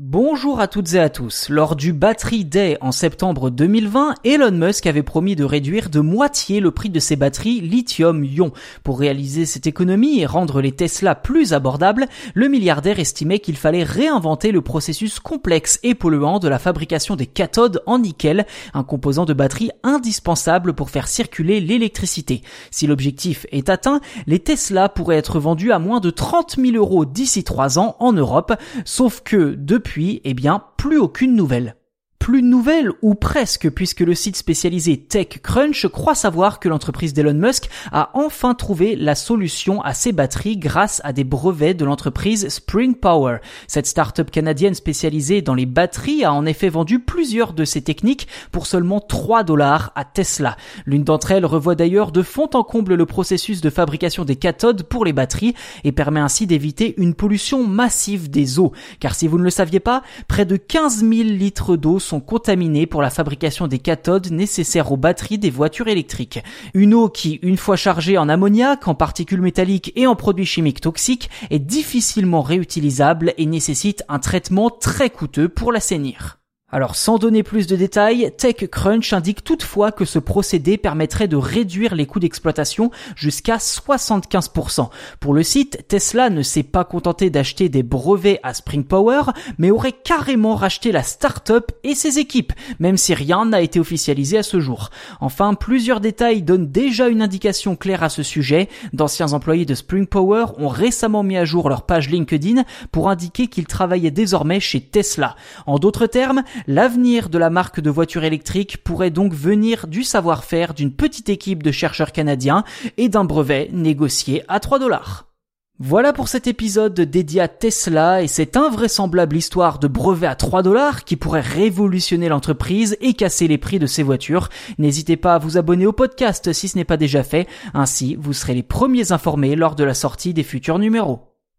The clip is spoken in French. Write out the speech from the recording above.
Bonjour à toutes et à tous. Lors du Battery Day en septembre 2020, Elon Musk avait promis de réduire de moitié le prix de ses batteries lithium-ion. Pour réaliser cette économie et rendre les Tesla plus abordables, le milliardaire estimait qu'il fallait réinventer le processus complexe et polluant de la fabrication des cathodes en nickel, un composant de batterie indispensable pour faire circuler l'électricité. Si l'objectif est atteint, les Tesla pourraient être vendus à moins de 30 000 euros d'ici trois ans en Europe, sauf que depuis depuis, eh bien, plus aucune nouvelle plus de nouvelles, ou presque, puisque le site spécialisé TechCrunch croit savoir que l'entreprise d'Elon Musk a enfin trouvé la solution à ses batteries grâce à des brevets de l'entreprise Spring Power. Cette start-up canadienne spécialisée dans les batteries a en effet vendu plusieurs de ses techniques pour seulement 3 dollars à Tesla. L'une d'entre elles revoit d'ailleurs de fond en comble le processus de fabrication des cathodes pour les batteries et permet ainsi d'éviter une pollution massive des eaux. Car si vous ne le saviez pas, près de 15 000 litres d'eau sont contaminés pour la fabrication des cathodes nécessaires aux batteries des voitures électriques. Une eau qui, une fois chargée en ammoniac, en particules métalliques et en produits chimiques toxiques, est difficilement réutilisable et nécessite un traitement très coûteux pour l'assainir. Alors sans donner plus de détails, TechCrunch indique toutefois que ce procédé permettrait de réduire les coûts d'exploitation jusqu'à 75%. Pour le site, Tesla ne s'est pas contenté d'acheter des brevets à Spring Power, mais aurait carrément racheté la start-up et ses équipes, même si rien n'a été officialisé à ce jour. Enfin, plusieurs détails donnent déjà une indication claire à ce sujet. D'anciens employés de Spring Power ont récemment mis à jour leur page LinkedIn pour indiquer qu'ils travaillaient désormais chez Tesla. En d'autres termes, L'avenir de la marque de voitures électriques pourrait donc venir du savoir-faire d'une petite équipe de chercheurs canadiens et d'un brevet négocié à 3 dollars. Voilà pour cet épisode dédié à Tesla et cette invraisemblable histoire de brevet à 3 dollars qui pourrait révolutionner l'entreprise et casser les prix de ses voitures. N'hésitez pas à vous abonner au podcast si ce n'est pas déjà fait, ainsi vous serez les premiers informés lors de la sortie des futurs numéros.